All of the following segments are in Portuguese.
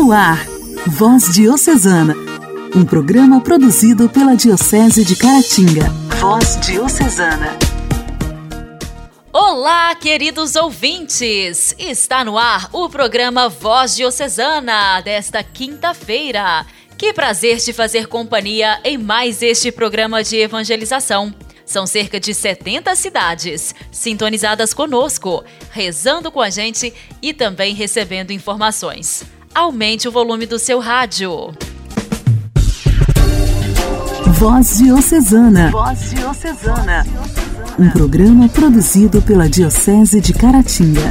No ar, Voz Diocesana, um programa produzido pela Diocese de Caratinga. Voz Diocesana. Olá, queridos ouvintes! Está no ar o programa Voz Diocesana desta quinta-feira. Que prazer te fazer companhia em mais este programa de evangelização. São cerca de 70 cidades sintonizadas conosco, rezando com a gente e também recebendo informações. Aumente o volume do seu rádio. Voz Diocesana. Voz Diocesana. Um programa produzido pela Diocese de Caratinga.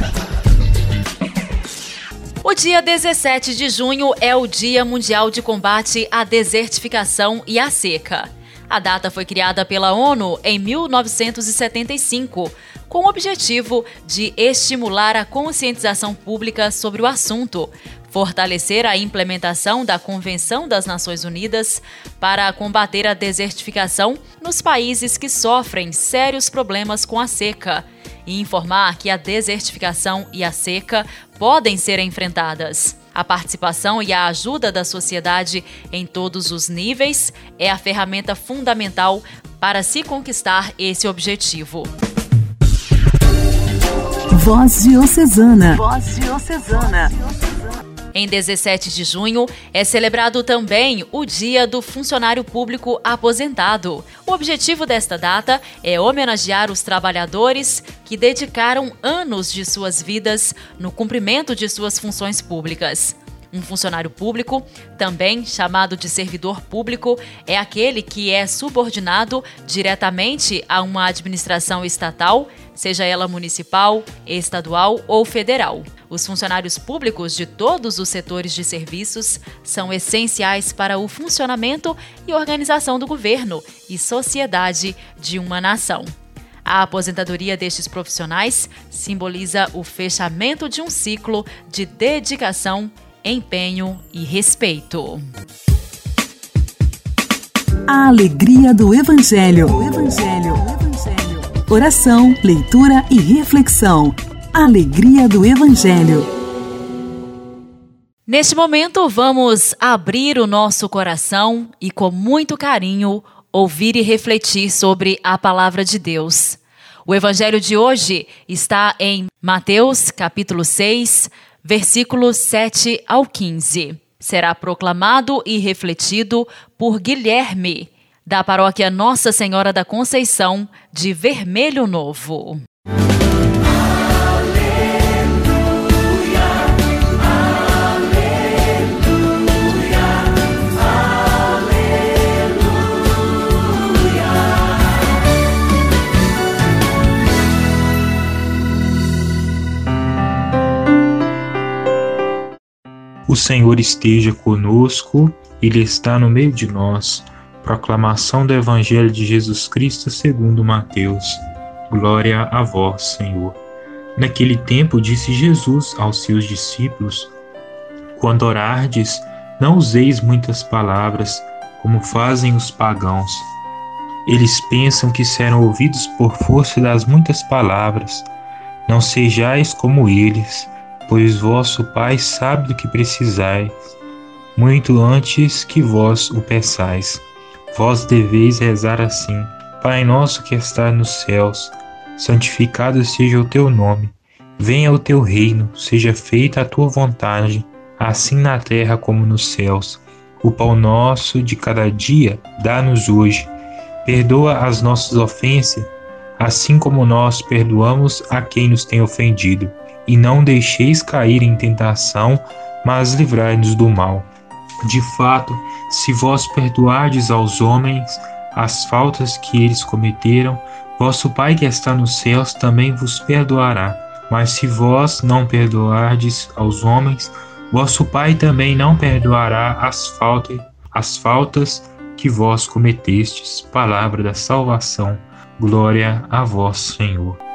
O dia 17 de junho é o Dia Mundial de Combate à Desertificação e à Seca. A data foi criada pela ONU em 1975, com o objetivo de estimular a conscientização pública sobre o assunto, fortalecer a implementação da Convenção das Nações Unidas para combater a desertificação nos países que sofrem sérios problemas com a seca e informar que a desertificação e a seca podem ser enfrentadas. A participação e a ajuda da sociedade em todos os níveis é a ferramenta fundamental para se conquistar esse objetivo. Voz Diocesana. Voz Diocesana. Em 17 de junho é celebrado também o Dia do Funcionário Público Aposentado. O objetivo desta data é homenagear os trabalhadores que dedicaram anos de suas vidas no cumprimento de suas funções públicas. Um funcionário público, também chamado de servidor público, é aquele que é subordinado diretamente a uma administração estatal, seja ela municipal, estadual ou federal. Os funcionários públicos de todos os setores de serviços são essenciais para o funcionamento e organização do governo e sociedade de uma nação. A aposentadoria destes profissionais simboliza o fechamento de um ciclo de dedicação empenho e respeito. A alegria do Evangelho. O Evangelho. Evangelho. Oração, leitura e reflexão. Alegria do Evangelho. Neste momento, vamos abrir o nosso coração e, com muito carinho, ouvir e refletir sobre a palavra de Deus. O evangelho de hoje está em Mateus, capítulo 6, versículos 7 ao 15. Será proclamado e refletido por Guilherme, da paróquia Nossa Senhora da Conceição, de Vermelho Novo. Senhor esteja conosco, Ele está no meio de nós. Proclamação do Evangelho de Jesus Cristo segundo Mateus. Glória a vós, Senhor. Naquele tempo disse Jesus aos seus discípulos: Quando orardes, não useis muitas palavras, como fazem os pagãos. Eles pensam que serão ouvidos por força das muitas palavras. Não sejais como eles pois vosso Pai sabe do que precisais, muito antes que vós o peçais. Vós deveis rezar assim: Pai nosso que está nos céus, santificado seja o teu nome. Venha o teu reino, seja feita a tua vontade, assim na terra como nos céus. O pão nosso de cada dia dá-nos hoje. Perdoa as nossas ofensas, assim como nós perdoamos a quem nos tem ofendido e não deixeis cair em tentação, mas livrai-nos do mal. De fato, se vós perdoardes aos homens as faltas que eles cometeram, vosso Pai que está nos céus também vos perdoará. Mas se vós não perdoardes aos homens, vosso Pai também não perdoará as faltas, as faltas que vós cometestes. Palavra da salvação. Glória a vós, Senhor.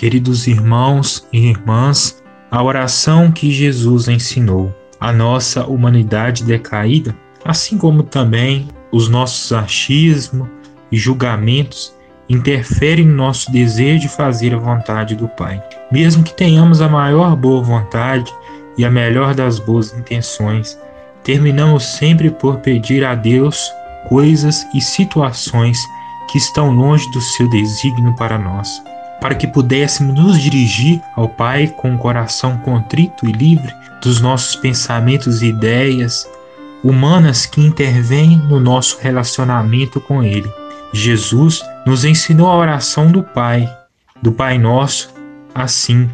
Queridos irmãos e irmãs, a oração que Jesus ensinou, a nossa humanidade decaída, assim como também os nossos achismos e julgamentos, interferem no nosso desejo de fazer a vontade do Pai. Mesmo que tenhamos a maior boa vontade e a melhor das boas intenções, terminamos sempre por pedir a Deus coisas e situações que estão longe do seu desígnio para nós. Para que pudéssemos nos dirigir ao Pai com o coração contrito e livre dos nossos pensamentos e ideias humanas que intervêm no nosso relacionamento com Ele. Jesus nos ensinou a oração do Pai, do Pai Nosso, assim,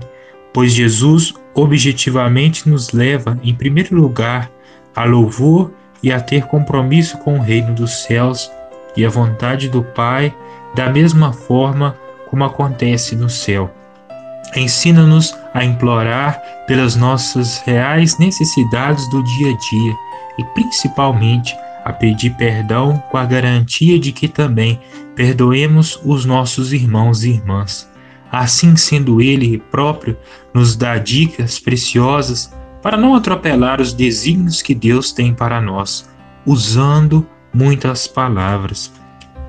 pois Jesus objetivamente nos leva, em primeiro lugar, a louvor e a ter compromisso com o reino dos céus e a vontade do Pai, da mesma forma como acontece no céu. Ensina-nos a implorar pelas nossas reais necessidades do dia a dia e principalmente a pedir perdão com a garantia de que também perdoemos os nossos irmãos e irmãs. Assim sendo ele próprio, nos dá dicas preciosas para não atropelar os desígnios que Deus tem para nós, usando muitas palavras,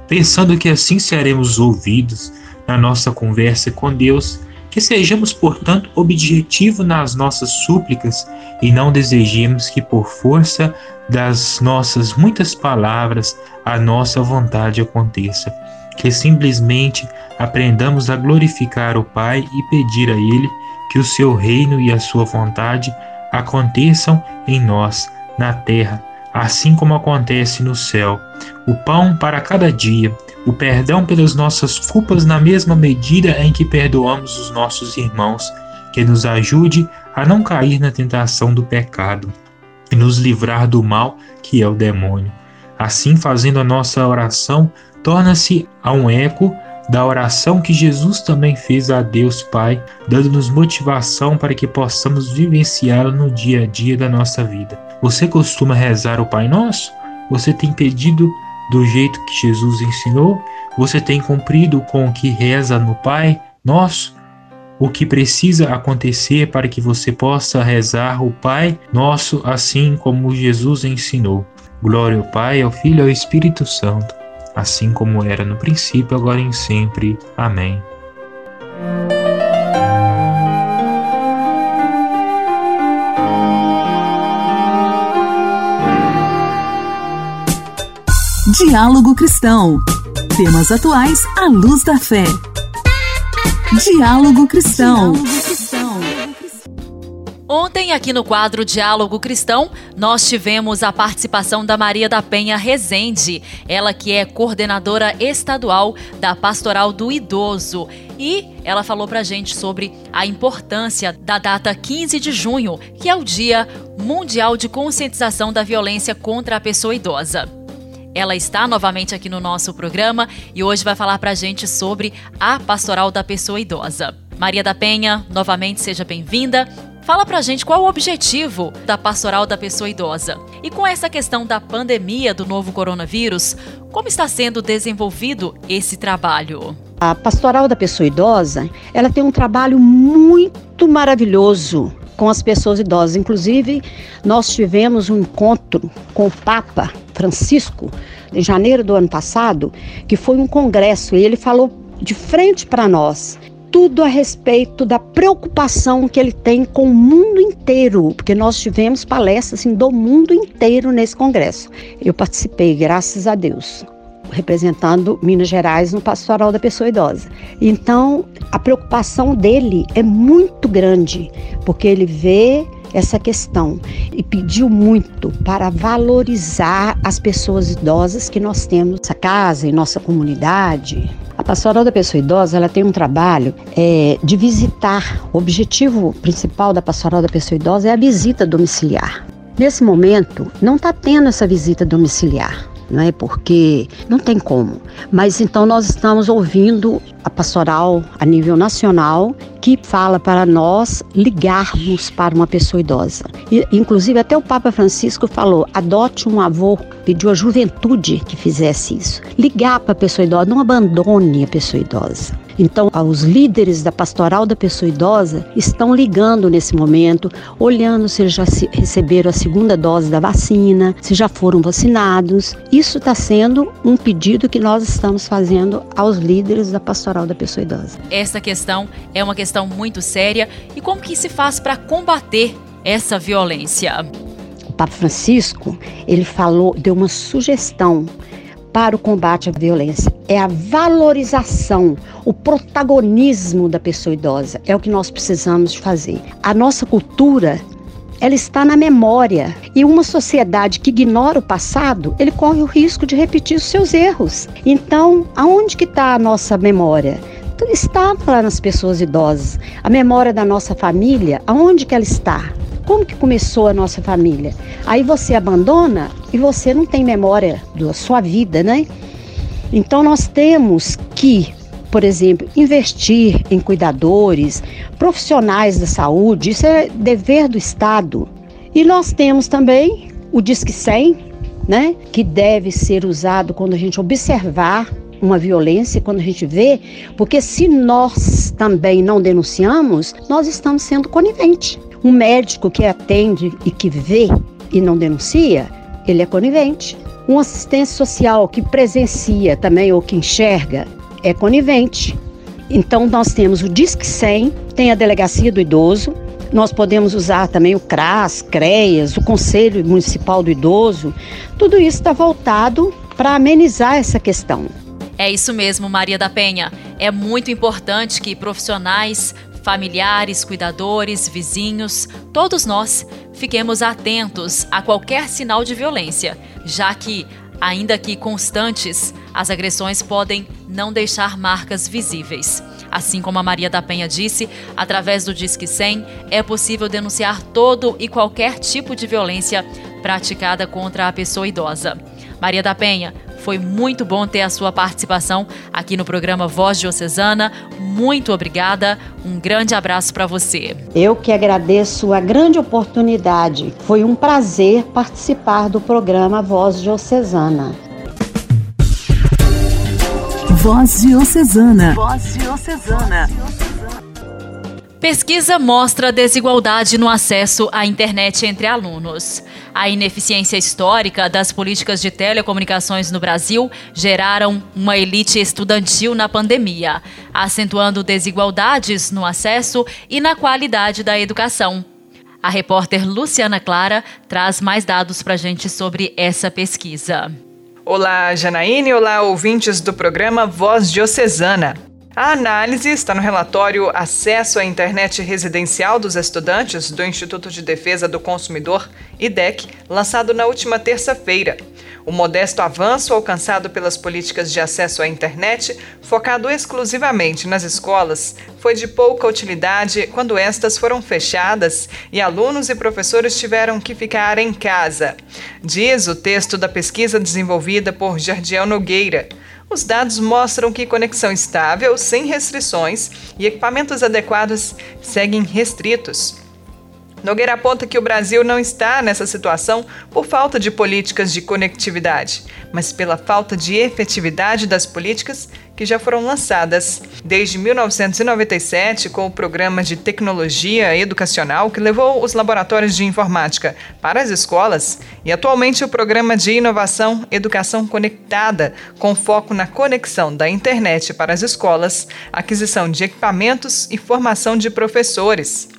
pensando que assim seremos ouvidos na nossa conversa com Deus, que sejamos, portanto, objetivos nas nossas súplicas e não desejemos que, por força das nossas muitas palavras, a nossa vontade aconteça. Que simplesmente aprendamos a glorificar o Pai e pedir a Ele que o seu reino e a sua vontade aconteçam em nós, na terra, assim como acontece no céu. O pão para cada dia, o perdão pelas nossas culpas na mesma medida em que perdoamos os nossos irmãos, que nos ajude a não cair na tentação do pecado e nos livrar do mal que é o demônio. Assim, fazendo a nossa oração, torna-se a um eco da oração que Jesus também fez a Deus Pai, dando-nos motivação para que possamos vivenciá-la no dia a dia da nossa vida. Você costuma rezar o Pai Nosso? Você tem pedido do jeito que Jesus ensinou? Você tem cumprido com o que reza no Pai Nosso? O que precisa acontecer para que você possa rezar o Pai Nosso assim como Jesus ensinou? Glória ao Pai, ao Filho e ao Espírito Santo assim como era no princípio, agora e sempre. Amém. Diálogo Cristão. Temas atuais à luz da fé. Diálogo Cristão. Diálogo Ontem, aqui no quadro Diálogo Cristão, nós tivemos a participação da Maria da Penha Rezende, ela que é coordenadora estadual da Pastoral do Idoso. E ela falou pra gente sobre a importância da data 15 de junho, que é o Dia Mundial de Conscientização da Violência contra a Pessoa Idosa. Ela está novamente aqui no nosso programa e hoje vai falar pra gente sobre a Pastoral da Pessoa Idosa. Maria da Penha, novamente seja bem-vinda. Fala pra gente qual o objetivo da pastoral da pessoa idosa. E com essa questão da pandemia do novo coronavírus, como está sendo desenvolvido esse trabalho? A pastoral da pessoa idosa, ela tem um trabalho muito maravilhoso com as pessoas idosas. Inclusive, nós tivemos um encontro com o Papa Francisco em janeiro do ano passado, que foi um congresso e ele falou de frente para nós tudo a respeito da preocupação que ele tem com o mundo inteiro, porque nós tivemos palestras assim, do mundo inteiro nesse congresso. Eu participei, graças a Deus, representando Minas Gerais no Pastoral da Pessoa Idosa. Então, a preocupação dele é muito grande, porque ele vê essa questão e pediu muito para valorizar as pessoas idosas que nós temos nessa casa, em nossa comunidade. Pastoral da pessoa idosa ela tem um trabalho é, de visitar. O objetivo principal da pastoral da pessoa idosa é a visita domiciliar. Nesse momento, não está tendo essa visita domiciliar não é? Porque não tem como. Mas então nós estamos ouvindo a pastoral a nível nacional que fala para nós ligarmos para uma pessoa idosa. E, inclusive até o Papa Francisco falou: adote um avô, pediu à juventude que fizesse isso. Ligar para a pessoa idosa, não abandone a pessoa idosa. Então, os líderes da pastoral da pessoa idosa estão ligando nesse momento, olhando se já receberam a segunda dose da vacina, se já foram vacinados. Isso está sendo um pedido que nós estamos fazendo aos líderes da pastoral da pessoa idosa. Essa questão é uma questão muito séria e como que se faz para combater essa violência? O Papa Francisco, ele falou, deu uma sugestão para o combate à violência. É a valorização, o protagonismo da pessoa idosa. É o que nós precisamos fazer. A nossa cultura ela está na memória. E uma sociedade que ignora o passado, ele corre o risco de repetir os seus erros. Então, aonde que está a nossa memória? Está lá nas pessoas idosas. A memória da nossa família, aonde que ela está? Como que começou a nossa família? Aí você abandona e você não tem memória da sua vida, né? Então nós temos que, por exemplo, investir em cuidadores, profissionais da saúde, isso é dever do Estado. E nós temos também o Disque 100, né, que deve ser usado quando a gente observar uma violência, quando a gente vê, porque se nós também não denunciamos, nós estamos sendo coniventes. Um médico que atende e que vê e não denuncia, ele é conivente. Um assistente social que presencia também ou que enxerga é conivente. Então nós temos o Disque 100, tem a delegacia do idoso, nós podemos usar também o CRAS, CREAS, o Conselho Municipal do Idoso. Tudo isso está voltado para amenizar essa questão. É isso mesmo, Maria da Penha. É muito importante que profissionais familiares, cuidadores, vizinhos, todos nós fiquemos atentos a qualquer sinal de violência, já que, ainda que constantes, as agressões podem não deixar marcas visíveis. Assim como a Maria da Penha disse, através do Disque 100 é possível denunciar todo e qualquer tipo de violência praticada contra a pessoa idosa. Maria da Penha, foi muito bom ter a sua participação aqui no programa Voz Diocesana. Muito obrigada. Um grande abraço para você. Eu que agradeço a grande oportunidade. Foi um prazer participar do programa Voz Diocesana. Voz Diocesana. Voz Diocesana. Pesquisa mostra desigualdade no acesso à internet entre alunos. A ineficiência histórica das políticas de telecomunicações no Brasil geraram uma elite estudantil na pandemia, acentuando desigualdades no acesso e na qualidade da educação. A repórter Luciana Clara traz mais dados para a gente sobre essa pesquisa. Olá, Janaíne. Olá, ouvintes do programa Voz Diocesana. A análise está no relatório Acesso à Internet Residencial dos Estudantes do Instituto de Defesa do Consumidor, IDEC, lançado na última terça-feira. O modesto avanço alcançado pelas políticas de acesso à internet, focado exclusivamente nas escolas, foi de pouca utilidade quando estas foram fechadas e alunos e professores tiveram que ficar em casa. Diz o texto da pesquisa desenvolvida por Jardiel Nogueira. Os dados mostram que conexão estável, sem restrições e equipamentos adequados seguem restritos. Nogueira aponta que o Brasil não está nessa situação por falta de políticas de conectividade, mas pela falta de efetividade das políticas que já foram lançadas desde 1997 com o programa de tecnologia educacional que levou os laboratórios de informática para as escolas e atualmente o programa de inovação Educação Conectada, com foco na conexão da internet para as escolas, aquisição de equipamentos e formação de professores.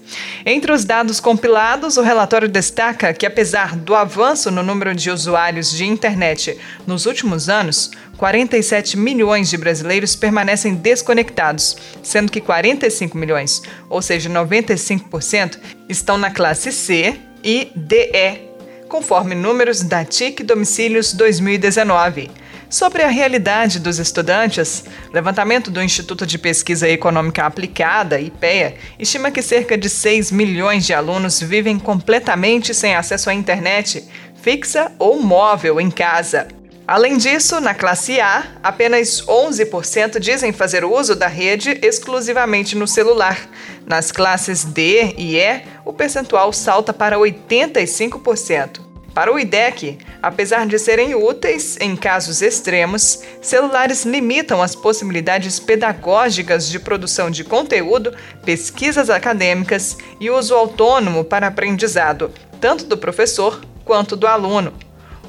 Entre os dados compilados, o relatório destaca que, apesar do avanço no número de usuários de internet nos últimos anos, 47 milhões de brasileiros permanecem desconectados, sendo que 45 milhões, ou seja, 95%, estão na classe C e DE, conforme números da TIC Domicílios 2019. Sobre a realidade dos estudantes, levantamento do Instituto de Pesquisa Econômica Aplicada, IPEA, estima que cerca de 6 milhões de alunos vivem completamente sem acesso à internet, fixa ou móvel em casa. Além disso, na classe A, apenas 11% dizem fazer uso da rede exclusivamente no celular. Nas classes D e E, o percentual salta para 85%. Para o IDEC, apesar de serem úteis em casos extremos, celulares limitam as possibilidades pedagógicas de produção de conteúdo, pesquisas acadêmicas e uso autônomo para aprendizado, tanto do professor quanto do aluno.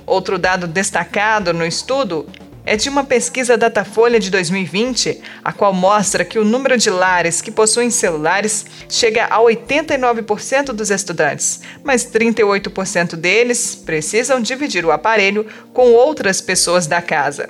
Outro dado destacado no estudo é de uma pesquisa Datafolha de 2020, a qual mostra que o número de lares que possuem celulares chega a 89% dos estudantes, mas 38% deles precisam dividir o aparelho com outras pessoas da casa.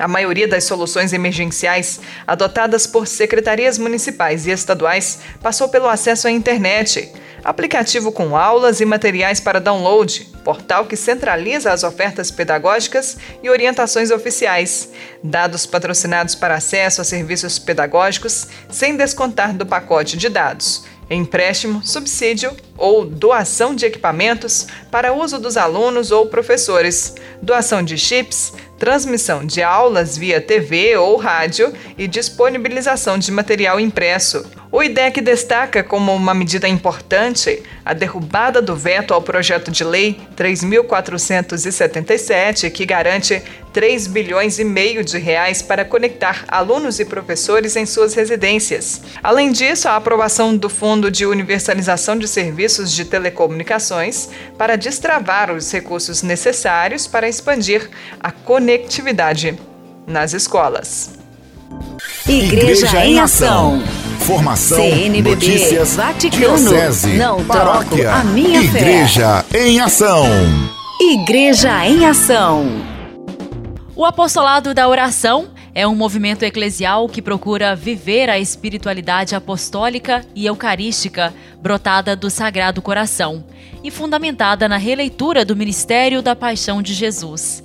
A maioria das soluções emergenciais adotadas por secretarias municipais e estaduais passou pelo acesso à internet aplicativo com aulas e materiais para download, portal que centraliza as ofertas pedagógicas e orientações oficiais, dados patrocinados para acesso a serviços pedagógicos sem descontar do pacote de dados, empréstimo, subsídio ou doação de equipamentos para uso dos alunos ou professores, doação de chips, transmissão de aulas via TV ou rádio e disponibilização de material impresso. O IDEC destaca como uma medida importante a derrubada do veto ao projeto de lei 3477, que garante 3 bilhões e meio de reais para conectar alunos e professores em suas residências. Além disso, a aprovação do Fundo de Universalização de Serviços de Telecomunicações para destravar os recursos necessários para expandir a conectividade nas escolas. Igreja, Igreja em Ação. Formação, CNBB, notícias, Vaticano, diocese, não paróquia, a minha Igreja fé. em Ação. Igreja em Ação. O apostolado da oração é um movimento eclesial que procura viver a espiritualidade apostólica e eucarística brotada do Sagrado Coração e fundamentada na releitura do ministério da Paixão de Jesus.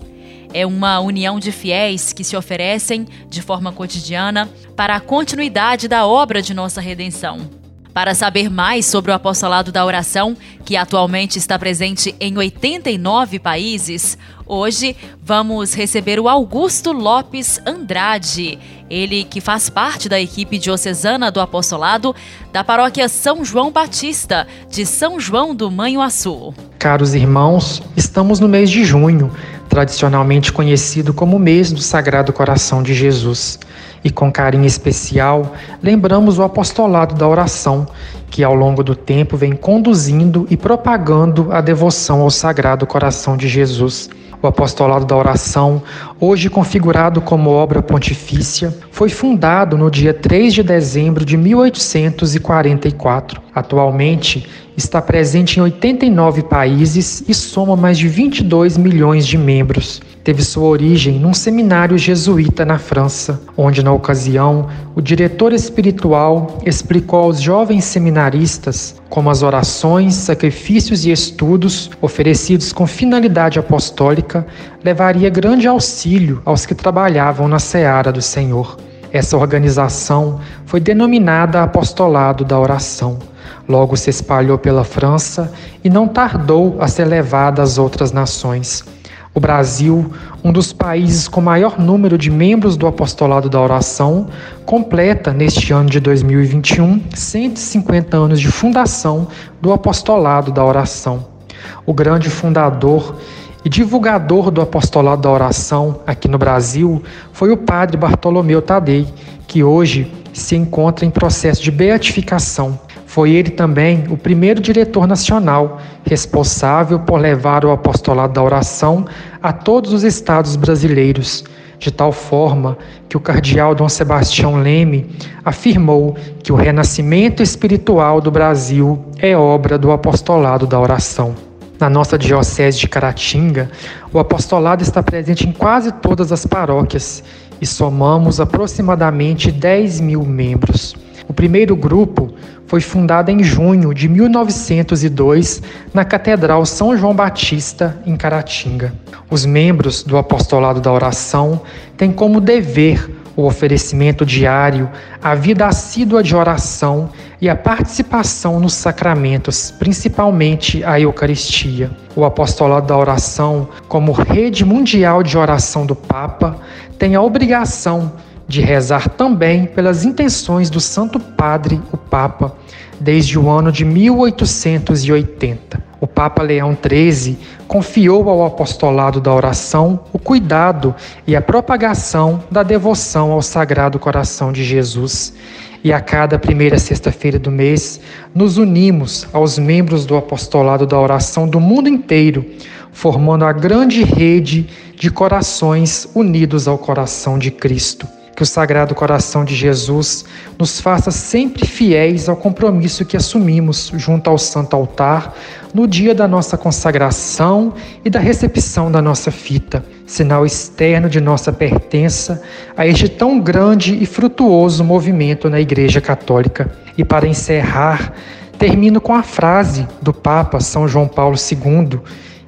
É uma união de fiéis que se oferecem, de forma cotidiana, para a continuidade da obra de nossa redenção. Para saber mais sobre o apostolado da oração, que atualmente está presente em 89 países, hoje vamos receber o Augusto Lopes Andrade, ele que faz parte da equipe diocesana do apostolado da paróquia São João Batista, de São João do Manhuaçu. Caros irmãos, estamos no mês de junho, tradicionalmente conhecido como mês do Sagrado Coração de Jesus e com carinho especial lembramos o apostolado da oração, que ao longo do tempo vem conduzindo e propagando a devoção ao Sagrado Coração de Jesus. O apostolado da oração, hoje configurado como obra pontifícia, foi fundado no dia 3 de dezembro de 1844. Atualmente, está presente em 89 países e soma mais de 22 milhões de membros teve sua origem num seminário jesuíta na França, onde, na ocasião, o diretor espiritual explicou aos jovens seminaristas como as orações, sacrifícios e estudos oferecidos com finalidade apostólica levaria grande auxílio aos que trabalhavam na seara do Senhor. Essa organização foi denominada Apostolado da Oração. Logo se espalhou pela França e não tardou a ser levada às outras nações. O Brasil, um dos países com maior número de membros do apostolado da oração, completa neste ano de 2021 150 anos de fundação do apostolado da oração. O grande fundador e divulgador do apostolado da oração aqui no Brasil foi o padre Bartolomeu Tadei, que hoje se encontra em processo de beatificação foi ele também o primeiro diretor nacional responsável por levar o apostolado da oração a todos os estados brasileiros, de tal forma que o cardeal Dom Sebastião Leme afirmou que o renascimento espiritual do Brasil é obra do apostolado da oração. Na nossa diocese de Caratinga, o apostolado está presente em quase todas as paróquias e somamos aproximadamente 10 mil membros. O primeiro grupo foi fundado em junho de 1902 na Catedral São João Batista, em Caratinga. Os membros do Apostolado da Oração têm como dever o oferecimento diário, a vida assídua de oração e a participação nos sacramentos, principalmente a Eucaristia. O apostolado da oração, como rede mundial de oração do Papa, tem a obrigação de rezar também pelas intenções do Santo Padre, o Papa, desde o ano de 1880. O Papa Leão XIII confiou ao apostolado da oração o cuidado e a propagação da devoção ao Sagrado Coração de Jesus. E a cada primeira sexta-feira do mês, nos unimos aos membros do apostolado da oração do mundo inteiro, formando a grande rede de corações unidos ao coração de Cristo. Que o Sagrado Coração de Jesus nos faça sempre fiéis ao compromisso que assumimos junto ao Santo Altar no dia da nossa consagração e da recepção da nossa fita, sinal externo de nossa pertença a este tão grande e frutuoso movimento na Igreja Católica. E para encerrar, termino com a frase do Papa São João Paulo II,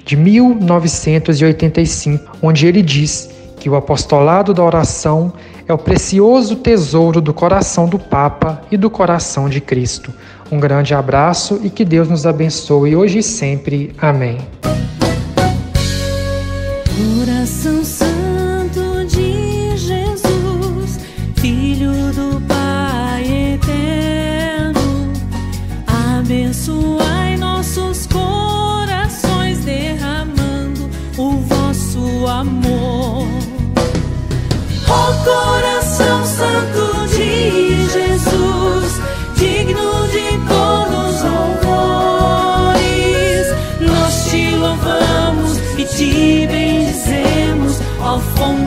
de 1985, onde ele diz que o apostolado da oração é o precioso tesouro do coração do Papa e do coração de Cristo. Um grande abraço e que Deus nos abençoe hoje e sempre. Amém. Coração Santo de Jesus, Filho do Pai eterno, abençoai nossos corações, derramando o vosso amor. Oh,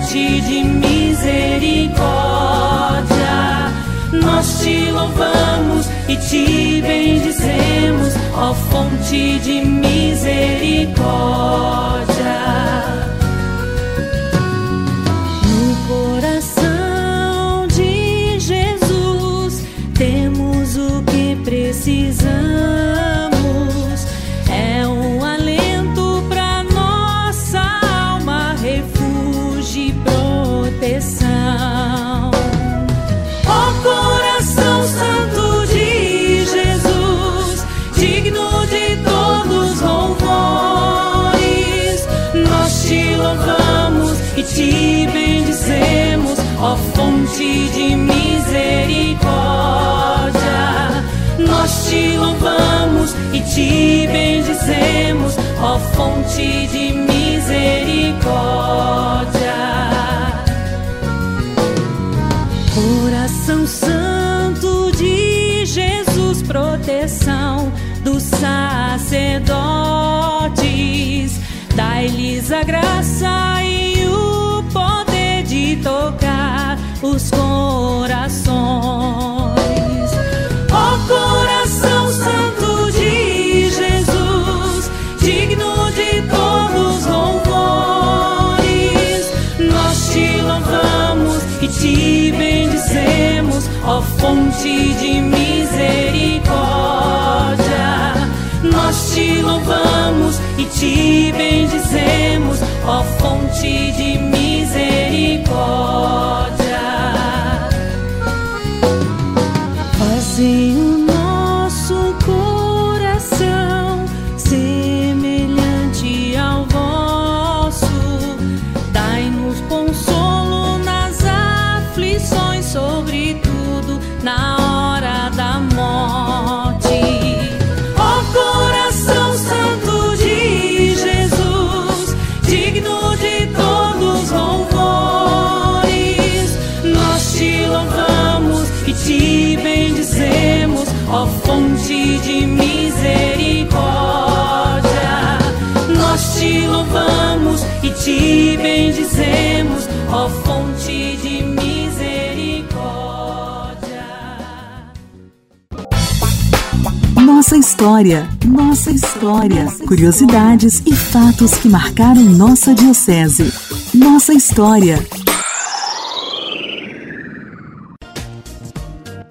fonte de misericórdia. Nós te louvamos e te bendizemos, ó fonte de misericórdia. Te bendizemos, ó fonte de misericórdia. Coração Santo de Jesus, proteção dos sacerdotes, dai-lhes a graça e o poder de tocar os corações. Fonte de misericórdia. Nós te louvamos e te bendizemos, ó fonte de misericórdia. Nossa história, nossa história. Curiosidades e fatos que marcaram nossa diocese. Nossa história.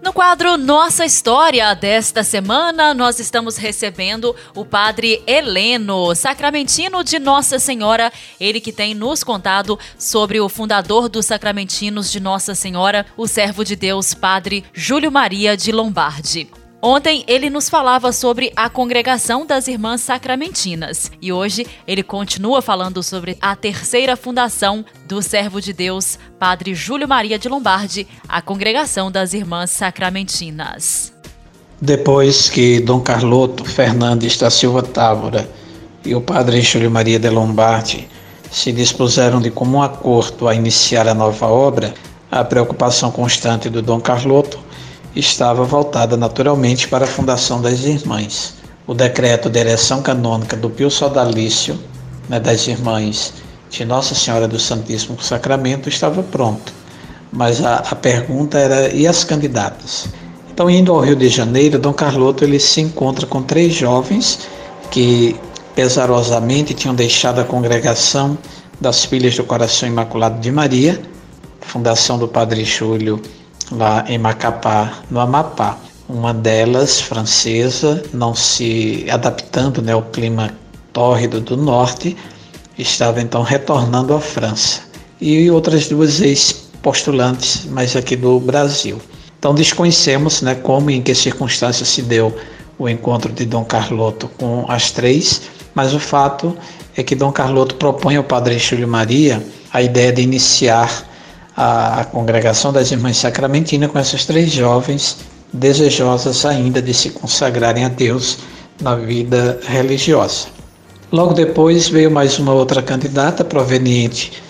No quadro Nossa História desta semana, nós estamos recebendo o Padre Heleno, sacramentino de Nossa Senhora, ele que tem nos contado sobre o fundador dos sacramentinos de Nossa Senhora, o servo de Deus, Padre Júlio Maria de Lombardi. Ontem ele nos falava sobre a congregação das Irmãs Sacramentinas e hoje ele continua falando sobre a terceira fundação do servo de Deus, Padre Júlio Maria de Lombardi, a congregação das Irmãs Sacramentinas. Depois que Dom Carloto Fernandes da Silva Távora e o padre Júlio Maria de Lombardi se dispuseram de comum acordo a iniciar a nova obra, a preocupação constante do Dom Carloto estava voltada naturalmente para a fundação das Irmãs. O decreto de ereção canônica do Pio Sodalício, né, das Irmãs de Nossa Senhora do Santíssimo Sacramento, estava pronto. Mas a, a pergunta era: e as candidatas? Então, indo ao Rio de Janeiro, Dom Carloto ele se encontra com três jovens que pesarosamente tinham deixado a congregação das Filhas do Coração Imaculado de Maria, fundação do Padre Júlio lá em Macapá, no Amapá. Uma delas, francesa, não se adaptando né, ao clima tórrido do norte, estava então retornando à França. E outras duas ex-postulantes, mas aqui do Brasil. Então desconhecemos né, como e em que circunstâncias se deu o encontro de Dom Carloto com as três, mas o fato é que Dom Carloto propõe ao Padre Júlio Maria a ideia de iniciar a, congregação das Irmãs Sacramentinas com essas três jovens desejosas ainda de se consagrarem a Deus na vida religiosa. Logo depois veio mais uma outra candidata proveniente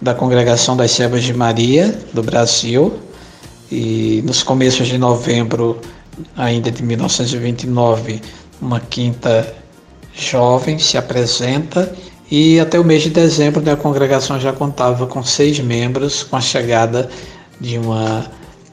da Congregação das Servas de Maria do Brasil, e nos começos de novembro ainda de 1929, uma quinta jovem se apresenta e até o mês de dezembro né, a congregação já contava com seis membros, com a chegada de uma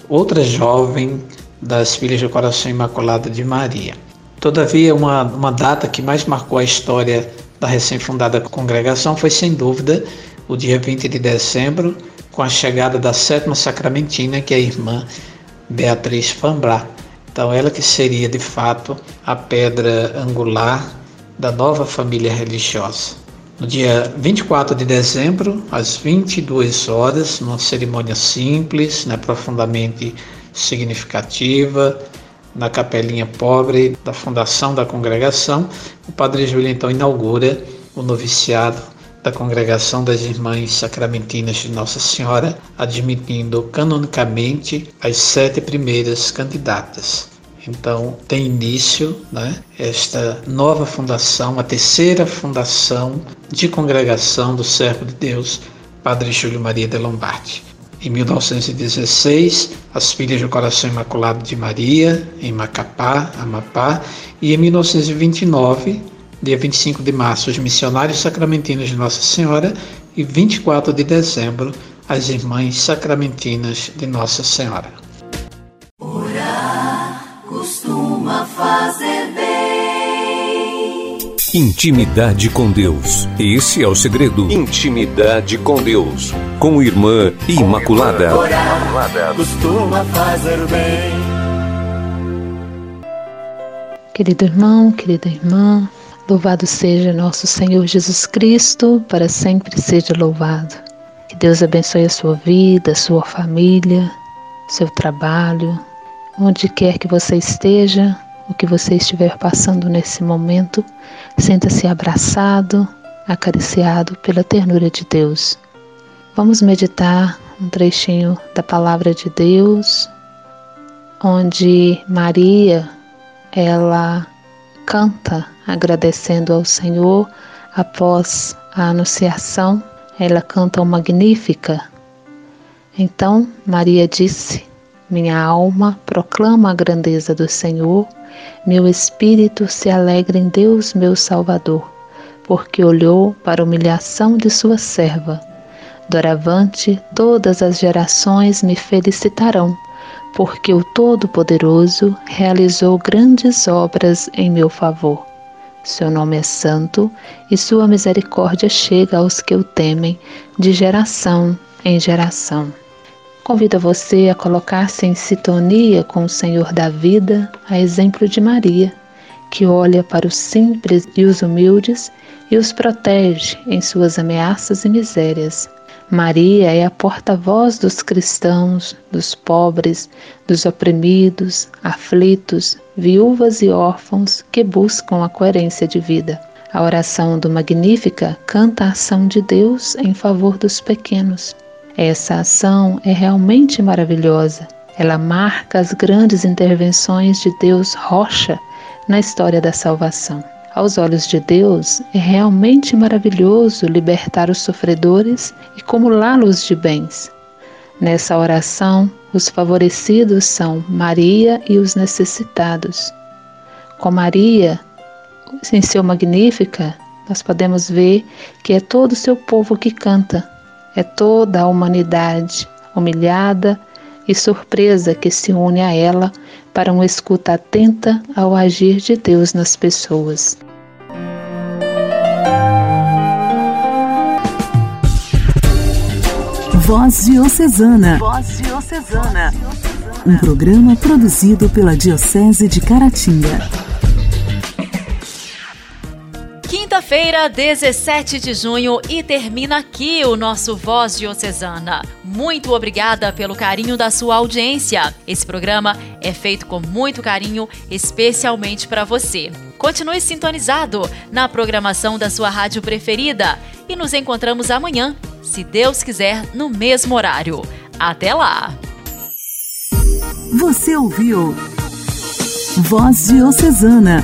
outra jovem das Filhas do Coração Imaculado de Maria. Todavia, uma, uma data que mais marcou a história da recém-fundada congregação foi, sem dúvida, o dia 20 de dezembro, com a chegada da sétima sacramentina, que é a irmã Beatriz Fambrá. Então, ela que seria de fato a pedra angular da nova família religiosa. No dia 24 de dezembro, às 22 horas, numa cerimônia simples, né, profundamente significativa, na capelinha pobre da fundação da congregação, o Padre Júlio então inaugura o noviciado da Congregação das Irmãs Sacramentinas de Nossa Senhora, admitindo canonicamente as sete primeiras candidatas. Então, tem início né, esta nova fundação, a terceira fundação de congregação do servo de Deus, Padre Júlio Maria de Lombardi. Em 1916, as Filhas do Coração Imaculado de Maria, em Macapá, Amapá, e em 1929, dia 25 de março, os missionários sacramentinos de Nossa Senhora e 24 de dezembro, as irmãs sacramentinas de Nossa Senhora. Fazer bem. Intimidade com Deus. Esse é o segredo. Intimidade com Deus. Com Irmã Imaculada. Orar costuma fazer bem. Querido irmão, querida irmã, Louvado seja nosso Senhor Jesus Cristo, para sempre seja louvado. Que Deus abençoe a sua vida, a sua família, seu trabalho, onde quer que você esteja, o que você estiver passando nesse momento, sinta-se abraçado, acariciado pela ternura de Deus. Vamos meditar um trechinho da palavra de Deus, onde Maria, ela canta agradecendo ao Senhor após a anunciação. Ela canta o Magnífica. Então Maria disse: Minha alma proclama a grandeza do Senhor, meu espírito se alegra em Deus, meu Salvador, porque olhou para a humilhação de sua serva. Doravante, todas as gerações me felicitarão porque o Todo-Poderoso realizou grandes obras em meu favor. Seu nome é santo e sua misericórdia chega aos que o temem de geração em geração. Convido você a colocar-se em sintonia com o Senhor da vida, a exemplo de Maria, que olha para os simples e os humildes e os protege em suas ameaças e misérias. Maria é a porta-voz dos cristãos, dos pobres, dos oprimidos, aflitos, viúvas e órfãos que buscam a coerência de vida. A oração do Magnífica canta a ação de Deus em favor dos pequenos. Essa ação é realmente maravilhosa. Ela marca as grandes intervenções de Deus Rocha na história da salvação. Aos olhos de Deus, é realmente maravilhoso libertar os sofredores e acumulá-los de bens. Nessa oração, os favorecidos são Maria e os necessitados. Com Maria, em seu Magnífica, nós podemos ver que é todo o seu povo que canta, é toda a humanidade humilhada e surpresa que se une a ela para uma escuta atenta ao agir de Deus nas pessoas. Voz Diocesana. Voz Diocesana. Um programa produzido pela Diocese de Caratinga. Quinta-feira, 17 de junho, e termina aqui o nosso Voz Diocesana. Muito obrigada pelo carinho da sua audiência. Esse programa é feito com muito carinho, especialmente para você. Continue sintonizado na programação da sua rádio preferida e nos encontramos amanhã, se Deus quiser, no mesmo horário. Até lá! Você ouviu Voz Diocesana,